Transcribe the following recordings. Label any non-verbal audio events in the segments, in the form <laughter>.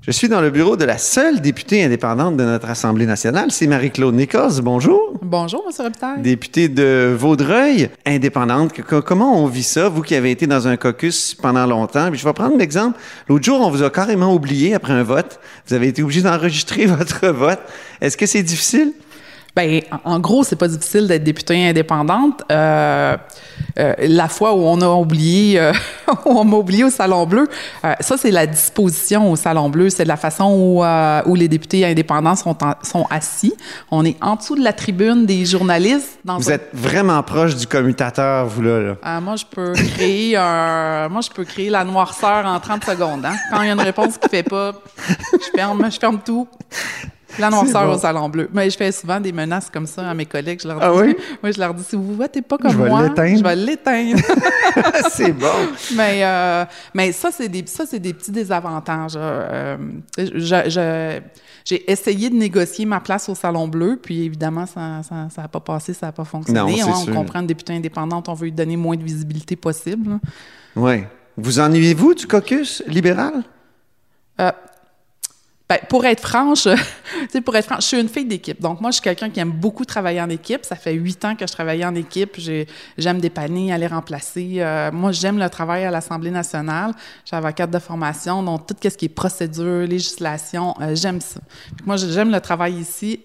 Je suis dans le bureau de la seule députée indépendante de notre Assemblée nationale, c'est Marie-Claude Nicosse. Bonjour. Bonjour, M. Robitaille. Députée de Vaudreuil, indépendante. comment on vit ça, vous qui avez été dans un caucus pendant longtemps? Puis je vais prendre l'exemple. L'autre jour, on vous a carrément oublié après un vote. Vous avez été obligé d'enregistrer <laughs> votre vote. Est-ce que c'est difficile? Ben, en gros, c'est pas difficile d'être députée indépendante. Euh, euh, la fois où on a oublié, euh, <laughs> on m'a oublié au Salon Bleu, euh, ça c'est la disposition au Salon Bleu, c'est la façon où, euh, où les députés indépendants sont, sont assis. On est en dessous de la tribune des journalistes. Dans vous êtes vraiment proche du commutateur, vous là. là. moi, je peux créer un, moi je peux créer la noirceur en 30 secondes. Hein? Quand il y a une réponse qui fait pas, je ferme, je ferme tout. L'annonceur au Salon Bleu. Mais je fais souvent des menaces comme ça à mes collègues. Je leur dis, ah oui? <laughs> Moi, je leur dis, si vous votez pas comme moi, je vais l'éteindre. <laughs> c'est bon. Mais, euh, mais ça, c'est des, ça, c'est des petits désavantages. Euh, je, j'ai essayé de négocier ma place au Salon Bleu, puis évidemment, ça n'a ça, ça pas passé, ça n'a pas fonctionné. Non, on, comprend une députée indépendante, on veut lui donner moins de visibilité possible. Oui. Vous ennuyez-vous du caucus libéral? Euh, ben, pour être franche, <laughs> pour être franche, je suis une fille d'équipe. Donc, moi, je suis quelqu'un qui aime beaucoup travailler en équipe. Ça fait huit ans que je travaille en équipe. J'aime dépanner, aller remplacer. Euh, moi, j'aime le travail à l'Assemblée nationale. Je suis avocate de formation, donc tout ce qui est procédure, législation, euh, j'aime ça. moi, j'aime le travail ici.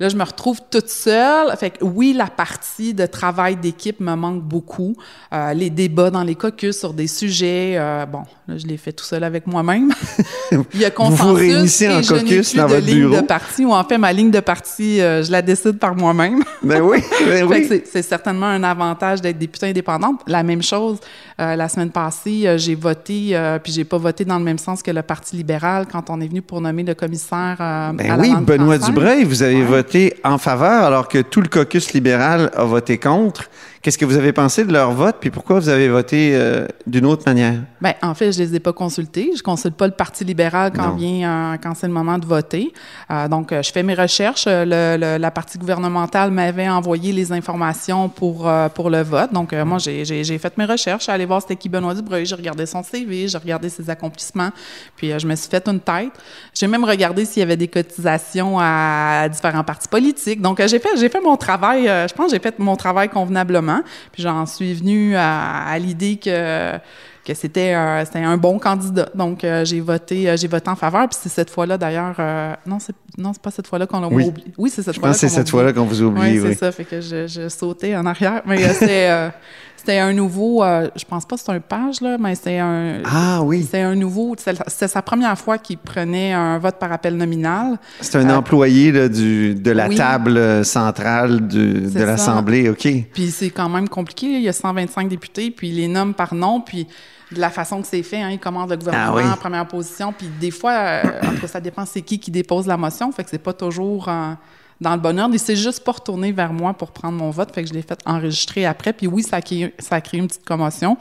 Là, je me retrouve toute seule. Fait que oui, la partie de travail d'équipe me manque beaucoup. Euh, les débats dans les caucus sur des sujets, euh, bon, là, je l'ai fait tout seul avec moi-même. <laughs> Il y a consensus. Vous vous réunissez en caucus dans votre ligne bureau. de parti, ou en fait, ma ligne de parti, euh, je la décide par moi-même. <laughs> ben oui, ben oui. C'est certainement un avantage d'être députée indépendante. La même chose, euh, la semaine passée, euh, j'ai voté, puis j'ai pas voté dans le même sens que le Parti libéral quand on est venu pour nommer le commissaire ben à oui, la Benoît. Dubreuil, vous avez voté en faveur alors que tout le caucus libéral a voté contre. Qu'est-ce que vous avez pensé de leur vote, puis pourquoi vous avez voté euh, d'une autre manière? Bien, en fait, je les ai pas consultés. Je consulte pas le Parti libéral quand vient, euh, quand c'est le moment de voter. Euh, donc, je fais mes recherches. Le, le, la partie gouvernementale m'avait envoyé les informations pour, pour le vote. Donc, moi, j'ai fait mes recherches. Je suis allée voir c'était qui Benoît Dubreuil. J'ai regardé son CV, j'ai regardé ses accomplissements. Puis, je me suis fait une tête. J'ai même regardé s'il y avait des cotisations à, différents partis Donc, j'ai fait, j'ai fait mon travail. je pense que j'ai fait mon travail convenablement. Puis j'en suis venue à, à l'idée que que c'était euh, un bon candidat. Donc euh, j'ai voté euh, j'ai voté en faveur puis c'est cette fois-là d'ailleurs non c'est non c'est pas cette fois-là qu'on l'a oui. oublié. Oui, c'est cette fois-là. Je pense que c'est cette fois-là qu'on vous oublie. Oui, oui. c'est ça fait que je, je sautais en arrière mais c'est c'était un nouveau, euh, je pense pas que c'est un page, là, mais c'est un. Ah oui. C'est un nouveau. C'était sa première fois qu'il prenait un vote par appel nominal. C'est un euh, employé là, du, de la oui. table centrale du, de l'Assemblée, OK. Puis c'est quand même compliqué. Il y a 125 députés, puis il les nomme par nom, puis de la façon que c'est fait, hein, il commande le gouvernement ah oui. en première position, puis des fois, euh, en tout cas, ça dépend c'est qui qui dépose la motion, fait que c'est pas toujours. Euh, dans le bon ordre. Il s'est juste pas retourné vers moi pour prendre mon vote, fait que je l'ai fait enregistrer après. Puis oui, ça a, créé, ça a créé une petite commotion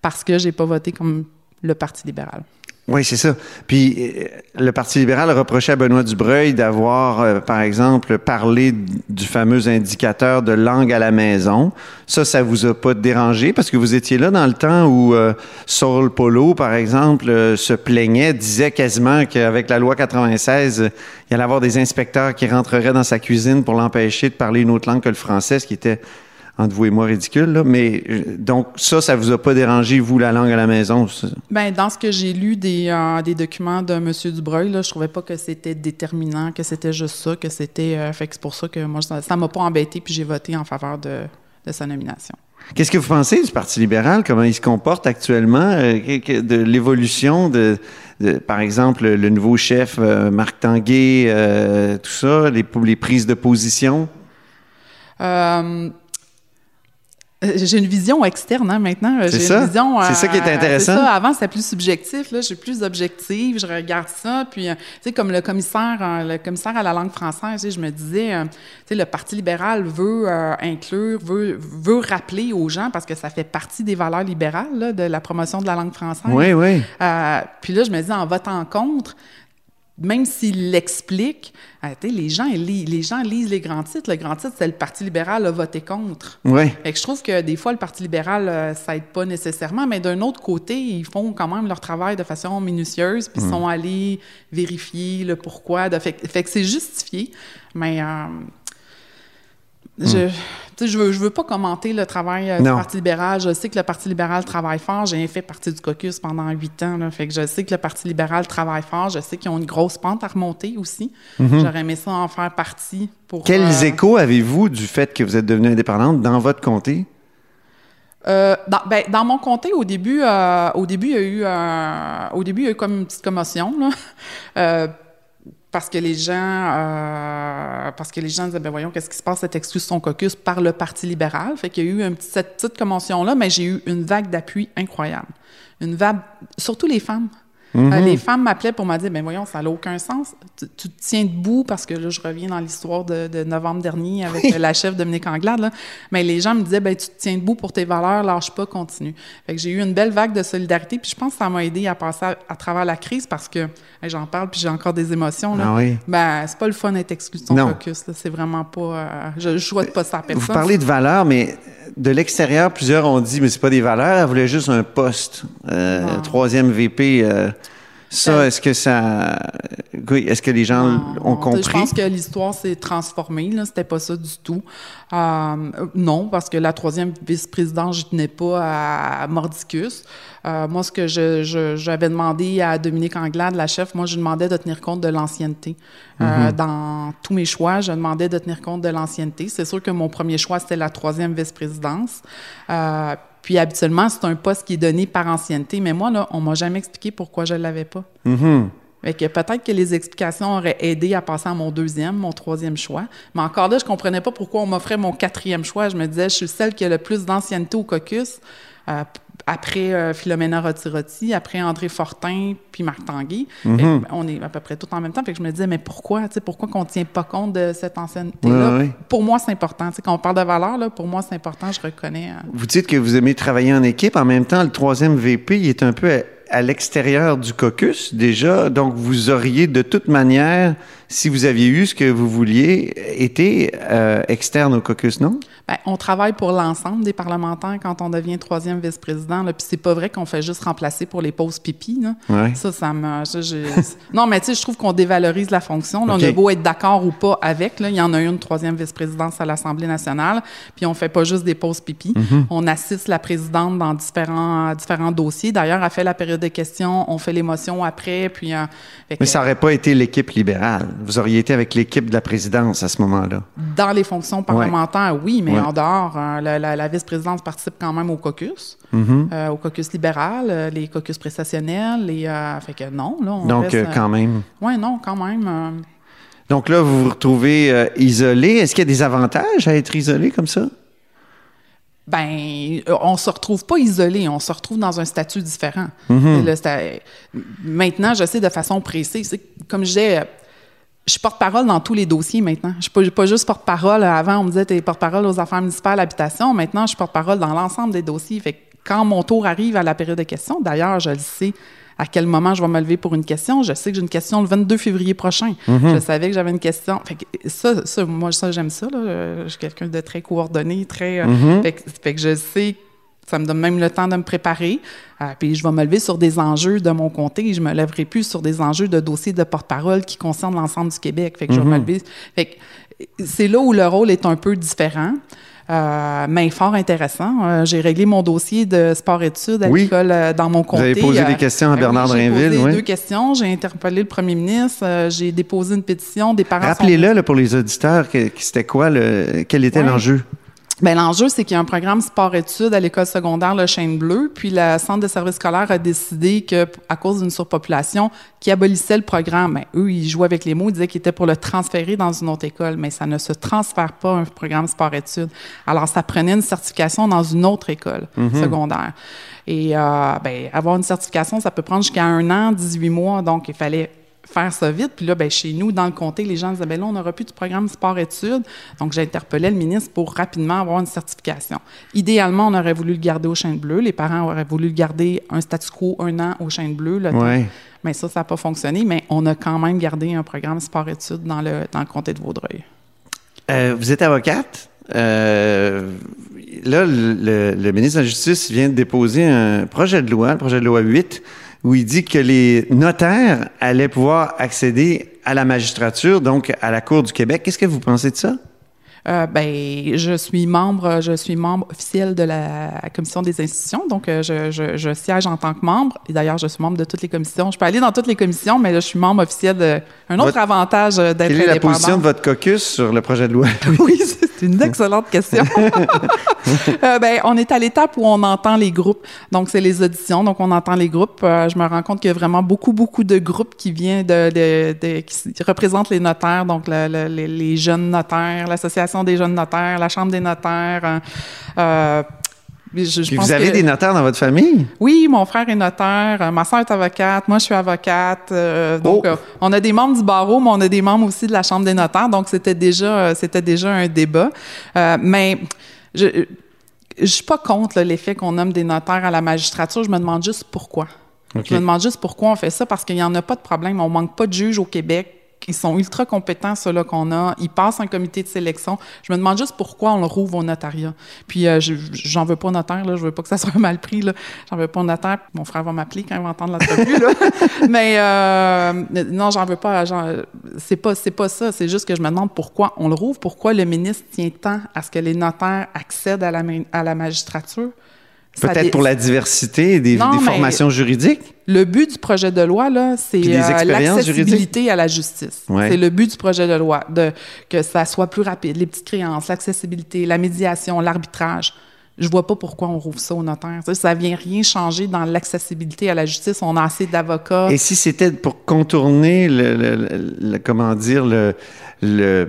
parce que j'ai pas voté comme le Parti libéral. Oui, c'est ça. Puis le Parti libéral reprochait à Benoît Dubreuil d'avoir, euh, par exemple, parlé du fameux indicateur de langue à la maison. Ça, ça vous a pas dérangé? Parce que vous étiez là dans le temps où euh, Saul Polo, par exemple, euh, se plaignait, disait quasiment qu'avec la loi 96, il allait avoir des inspecteurs qui rentreraient dans sa cuisine pour l'empêcher de parler une autre langue que le français, ce qui était entre vous et moi ridicule, là. mais donc ça, ça vous a pas dérangé, vous, la langue à la maison? Bien, dans ce que j'ai lu des, euh, des documents de M. Dubreuil, là, je trouvais pas que c'était déterminant, que c'était juste ça, que c'était... Euh, fait que c'est pour ça que moi, ça, ça m'a pas embêté, puis j'ai voté en faveur de, de sa nomination. Qu'est-ce que vous pensez du Parti libéral? Comment il se comporte actuellement? Euh, de l'évolution de, de, par exemple, le nouveau chef euh, Marc Tanguay, euh, tout ça, les, les prises de position? Euh, j'ai une vision externe hein, maintenant. C'est ça. C'est ça qui est intéressant. Ça. Avant, c'était plus subjectif. Là, je suis plus objective. Je regarde ça. Puis, euh, tu sais, comme le commissaire, euh, le commissaire à la langue française, je me disais, euh, tu sais, le Parti libéral veut euh, inclure, veut, veut rappeler aux gens parce que ça fait partie des valeurs libérales là, de la promotion de la langue française. Oui, oui. Euh, puis là, je me dis, en votant contre, même s'il l'explique, euh, les gens, les gens lisent les grands titres. Le grand titre, c'est le Parti libéral a voté contre. Oui. Fait que je trouve que des fois, le Parti libéral, euh, ça aide pas nécessairement, mais d'un autre côté, ils font quand même leur travail de façon minutieuse, puis ils sont allés vérifier le pourquoi. De, fait, fait que c'est justifié, mais... Euh, je, je veux, je veux pas commenter le travail euh, du Parti libéral. Je sais que le Parti libéral travaille fort. J'ai fait partie du caucus pendant huit ans. Là, fait que je sais que le Parti libéral travaille fort. Je sais qu'ils ont une grosse pente à remonter aussi. Mhm. J'aurais aimé ça en faire partie. Pour, Quels euh, échos avez-vous du fait que vous êtes devenue indépendante dans votre comté? Euh, dans, ben, dans, mon comté, au début, au début, il y a eu, au début, il y a eu comme une petite commotion. Là parce que les gens, euh, parce que les gens disaient, ben voyons, qu'est-ce qui se passe, cette excuse son caucus par le Parti libéral? Fait qu'il y a eu une petite, cette petite commotion-là, mais j'ai eu une vague d'appui incroyable. Une vague, surtout les femmes. Mhm. Euh, les femmes m'appelaient pour me dire, ben voyons, ça n'a aucun sens. Tu, te tiens debout parce que là, je reviens dans l'histoire de, novembre dernier avec la chef Dominique Anglade. Là. Mais les gens me disaient, ben tu te tiens debout pour tes valeurs, lâche pas, continue. Fait que j'ai eu une belle vague de solidarité. Puis je pense que ça m'a aidé à passer à, travers la crise parce que j'en parle puis j'ai encore des émotions. Là. Ah oui. Ben c'est pas le fun d'être exclu de son focus. C'est vraiment pas. Euh, je, ne souhaite pas ça à personne. Vous parlez de valeurs, mais de l'extérieur, plusieurs ont dit, mais c'est pas des valeurs, elle voulait juste un poste. Euh, troisième VP. Euh, ça, est-ce que ça. Est-ce que les gens ont compris? Je pense que l'histoire s'est transformée. Là. C'était pas ça du tout. Euh, non, parce que la troisième vice-présidente, je tenais pas à, Mordicus. Euh, moi, ce que j'avais demandé à Dominique Anglade, la chef, moi, je demandais de tenir compte de l'ancienneté. Euh, mm-hmm. Dans tous mes choix, je demandais de tenir compte de l'ancienneté. C'est sûr que mon premier choix, c'était la troisième vice-présidence. Puis habituellement, c'est un poste qui est donné par ancienneté. Mais moi, là, on m'a jamais expliqué pourquoi je l'avais pas. Mm que peut-être que les explications auraient aidé à passer à mon deuxième, mon troisième choix. Mais encore là, je comprenais pas pourquoi on m'offrait mon quatrième choix. Je me disais, je suis celle qui a le plus d'ancienneté au caucus. Euh, après euh, Philomena Rotirotti, après André Fortin, puis Marc Tanguy. Mhm. On est à peu près tout en même temps. Fait que je me disais, mais pourquoi? Pourquoi qu'on ne tient pas compte de cette ancienneté-là? Pour moi, c'est important. quand on parle de valeur, là, pour moi, c'est important. Je reconnais. Euh, vous dites que vous aimez travailler en équipe. En même temps, le troisième VP, il est un peu à l'extérieur du caucus déjà, donc vous auriez de toute manière, si vous aviez eu ce que vous vouliez, été euh, externe au caucus, non? Bien, on travaille pour l'ensemble des parlementaires quand on devient troisième vice-président. Puis c'est pas vrai qu'on fait juste remplacer pour les pauses pipi. Là. Ça, ça me. <laughs> non, mais tu sais, je trouve qu'on dévalorise la fonction. On a beau être d'accord ou pas avec. Là, il y en a une troisième vice-présidence à l'Assemblée nationale. Puis on fait pas juste des pauses pipi. Mm-hmm. On assiste la présidente dans différents, différents dossiers. D'ailleurs, elle fait la période de questions, on fait l'émotion après, puis... Euh, Mais ça n'aurait pas été l'équipe libérale. Vous auriez été avec l'équipe de la présidence à ce moment-là? Dans les fonctions parlementaires, oui, mais en dehors, euh, la, vice-présidence participe quand même au caucus, mm-hmm. euh, au caucus libéral, les caucus prestationnels, et fait que non, là, on Donc, quand même. Oui, non, quand même. Donc là, vous vous retrouvez isolé. Est-ce qu'il y a des avantages à être isolé comme ça? ben, on se retrouve pas isolé, on se retrouve dans un statut différent. Mhm. maintenant, je sais de façon précise. Comme je je porte-parole dans tous les dossiers maintenant. Je suis pas, juste porte-parole. Avant, on me disait, tu es porte-parole aux affaires municipales, l'habitation. Maintenant, je suis porte-parole dans l'ensemble des dossiers. Fait quand mon tour arrive à la période de questions, d'ailleurs, je le sais, à quel moment je vais me lever pour une question. Je sais que j'ai une question le 22 février prochain. Mhm. Je savais que j'avais une question. Fait que ça, ça, moi, ça, j'aime ça. Je suis quelqu'un de très coordonné, très. Euh, mhm. fait, que, je sais ça me donne même le temps de me préparer. Euh, puis je vais me lever sur des enjeux de mon comté. Je me lèverai plus sur des enjeux de dossiers de porte-parole qui concernent l'ensemble du Québec. Fait que je vais me mhm. lever. Fait que c'est là où le rôle est un peu différent. Euh, mais fort intéressant. Euh, j'ai réglé mon dossier de sport-études à l'école euh, dans mon comté. Vous avez posé des questions à ben Bernard Drinville, oui? J'ai posé deux questions. J'ai interpellé le premier ministre. j'ai déposé une pétition. Des parents Rappelez-le pour les auditeurs, c'était quoi, le, quel était l'enjeu? Bien, l'enjeu, c'est qu'il y a un programme sport-études à l'école secondaire Le Chêne Bleu, puis le centre de services scolaire a décidé que, à cause d'une surpopulation, qui abolissait le programme. Bien, eux, ils jouaient avec les mots, ils disaient qu'ils étaient pour le transférer dans une autre école, mais ça ne se transfère pas un programme sport-études. Alors, ça prenait une certification dans une autre école mhm. secondaire. Et euh, ben, avoir une certification, ça peut prendre jusqu'à un an, 18 mois, donc il fallait faire ça vite. Puis là, ben, chez nous, dans le comté, les gens disaient, ben là, on n'aura plus du programme sport-études. Donc, j'ai interpellé le ministre pour rapidement avoir une certification. Idéalement, on aurait voulu le garder au chêne bleu. Les parents auraient voulu le garder un statu quo un an au chêne bleu. Le Ouais. Mais ça, ça n'a pas fonctionné. Mais on a quand même gardé un programme sport-études dans le, dans le comté de Vaudreuil. Euh, vous êtes avocate. Euh, là, le, le- le ministre de la Justice vient de déposer un projet de loi, le projet de loi 8, où il dit que les notaires allaient pouvoir accéder à la magistrature, donc à la Cour du Québec. Qu'est-ce que vous pensez de ça? Euh, ben, je suis membre, je suis membre officiel de la commission des institutions, donc euh, je, je- je siège en tant que membre. Et d'ailleurs, je suis membre de toutes les commissions. Je peux aller dans toutes les commissions, mais là, je suis membre officiel de. Un autre Votre- avantage euh, d'être Quelle est la indépendant. position de votre caucus sur le projet de loi? <laughs> <laughs> Oui, c'est une excellente question. <laughs> Euh, ben, on est à l'étape où on entend les groupes. Donc, c'est les auditions. Donc, on entend les groupes. Euh, je me rends compte qu'il y a vraiment beaucoup, beaucoup de groupes qui viennent de, de- de- qui représentent les notaires. Donc, le- le- les, les jeunes notaires, l'Association des jeunes notaires, la Chambre des notaires. euh, je, je Puis pense vous avez que- des notaires dans votre famille? oui, mon frère est notaire, euh, ma soeur est avocate, moi je suis avocate. euh, donc, Oh! euh, on a des membres du barreau, mais on a des membres aussi de la Chambre des notaires. Donc, c'était déjà, euh, c'était déjà un débat. Euh, mais je je suis pas contre l'effet qu'on nomme des notaires à la magistrature. Je me demande juste pourquoi. Je me demande juste pourquoi on fait ça, parce qu'il n'y en a pas de problème. On manque pas de juges au Québec. Ils sont ultra compétents, ceux-là qu'on a. Ils passent un comité de sélection. Je me demande juste pourquoi on le rouvre au notariat. Puis, euh, je- j'en veux pas notaire, là. Je veux pas que ça <laughs> soit mal pris, là. J'en veux pas notaire. Mon frère va m'appeler quand il va entendre l'entrevue, là. <laughs> Mais, euh, non, j'en veux pas. C'est pas, c'est pas ça. C'est juste que je me demande pourquoi on le rouvre. Pourquoi le ministre tient tant à ce que les notaires accèdent à la magistrature. Peut-être pour la diversité des, Non, des mais- formations juridiques? le but du projet de loi, là, c'est euh, l'accessibilité à la justice. Ouais. C'est le but du projet de loi, de, que ça soit plus rapide, les petites créances, l'accessibilité, la médiation, l'arbitrage. Je vois pas pourquoi on rouvre ça aux notaires. Ça, ça vient rien changer dans l'accessibilité à la justice. On a assez d'avocats. Et si c'était pour contourner le- le- comment dire le, le-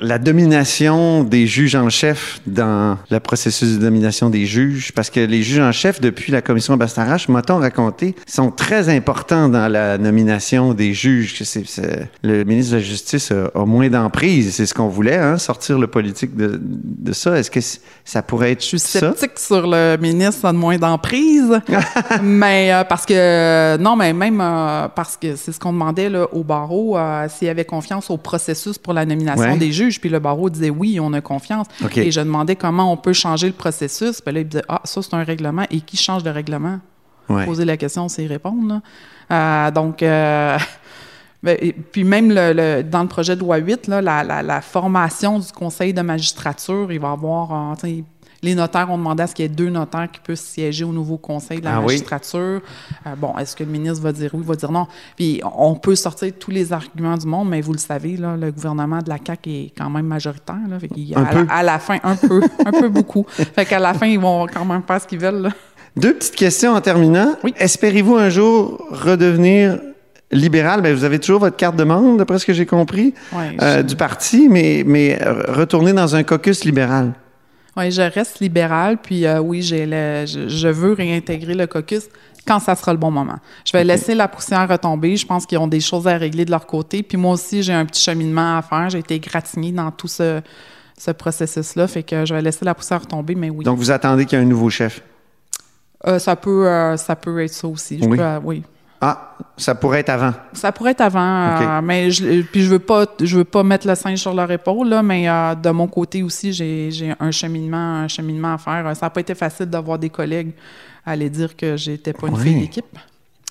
la domination des juges en chef dans le processus de domination des juges, parce que les juges en chef, depuis la commission Bastarache, m'a-t-on raconté, sont très importants dans la nomination des juges. Que c'est- c'est- le ministre de la Justice a, a moins d'emprise, c'est ce qu'on voulait, hein, sortir le politique de, de ça. Est-ce que ça pourrait être Je suis sceptique sur le ministre, ça a de moins d'emprise. <laughs> mais euh, parce que, non, mais même euh, parce que c'est ce qu'on demandait là, au barreau, euh, s'il avait confiance au processus pour la nomination Ouais. des juges. Puis le barreau disait oui, on a confiance. Et je demandais comment on peut changer le processus. Puis là, il disait, ah, ça, c'est un règlement. Et qui change le règlement? Ouais. Poser la question, c'est y répondre. là. Euh, donc, euh, <laughs> ben, et puis même le, le- dans le projet de loi 8, là, la, la- la formation du conseil de magistrature, il va avoir, euh, les notaires ont demandé à ce qu'il y ait deux notaires qui puissent siéger au nouveau conseil de la Ah oui? magistrature. Euh, bon, est-ce que le ministre va dire oui, va dire non? Puis on peut sortir tous les arguments du monde, mais vous le savez, là, le gouvernement de la CAQ est quand même majoritaire. Là, fait qu'il- Un à, peu. La, à la fin, un peu, <laughs> un peu beaucoup. Fait qu'à la fin, ils vont quand même faire ce qu'ils veulent. là. Deux petites questions en terminant. Oui. Espérez-vous un jour redevenir libéral? Ben, vous avez toujours votre carte de membre, d'après ce que j'ai compris, Ouais, euh, du parti, mais, mais euh, retourner dans un caucus libéral. Oui, je reste libérale, puis euh, oui, j'ai le, je, je veux réintégrer le caucus quand ça sera le bon moment. Je vais laisser la poussière retomber. Je pense qu'ils ont des choses à régler de leur côté. Puis moi aussi, j'ai un petit cheminement à faire. J'ai été égratignée dans tout ce, ce processus-là. Fait que je vais laisser la poussière retomber, mais oui. Donc, vous attendez qu'il y ait un nouveau chef? Euh, ça, peut, euh, ça peut être ça aussi. Je Oui. peux, oui. Ah, ça pourrait être avant. Ça pourrait être avant, euh, mais je, puis je veux pas, je veux pas mettre le singe sur leur épaule là, mais euh, de mon côté aussi, j'ai, j'ai un cheminement, un cheminement à faire. Ça n'a pas été facile d'avoir des collègues à aller dire que j'étais pas une Oui. fille d'équipe.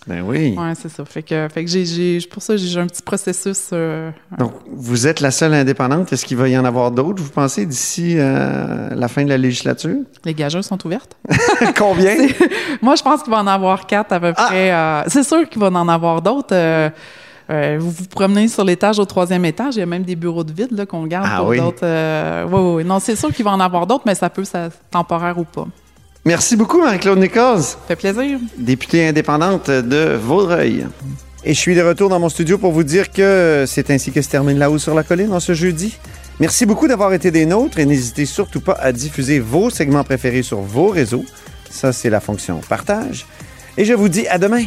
Ben oui. C'est ça. Fait que, fait que j'ai, pour ça, j'ai un petit processus. euh, Donc, vous êtes la seule indépendante. Est-ce qu'il va y en avoir d'autres, vous pensez, d'ici euh, la fin de la législature? les gageurs sont ouvertes. <laughs> Combien? <laughs> Moi, je pense qu'il va en avoir quatre à peu Ah! près. euh, c'est sûr qu'il va en avoir d'autres. euh, vous vous promenez sur l'étage au troisième étage, il y a même des bureaux de vide qu'on garde Ah pour oui? d'autres. euh, oui, oui, oui. Non, c'est sûr qu'il va en avoir d'autres, mais ça peut, ça, temporaire ou pas. Merci beaucoup, Marie-Claude Nichols. Ça fait plaisir. députée indépendante de Vaudreuil. Et je suis de retour dans mon studio pour vous dire que c'est ainsi que se termine La Haut sur la Colline en ce jeudi. Merci beaucoup d'avoir été des nôtres et n'hésitez surtout pas à diffuser vos segments préférés sur vos réseaux. Ça, c'est la fonction partage. Et je vous dis à demain.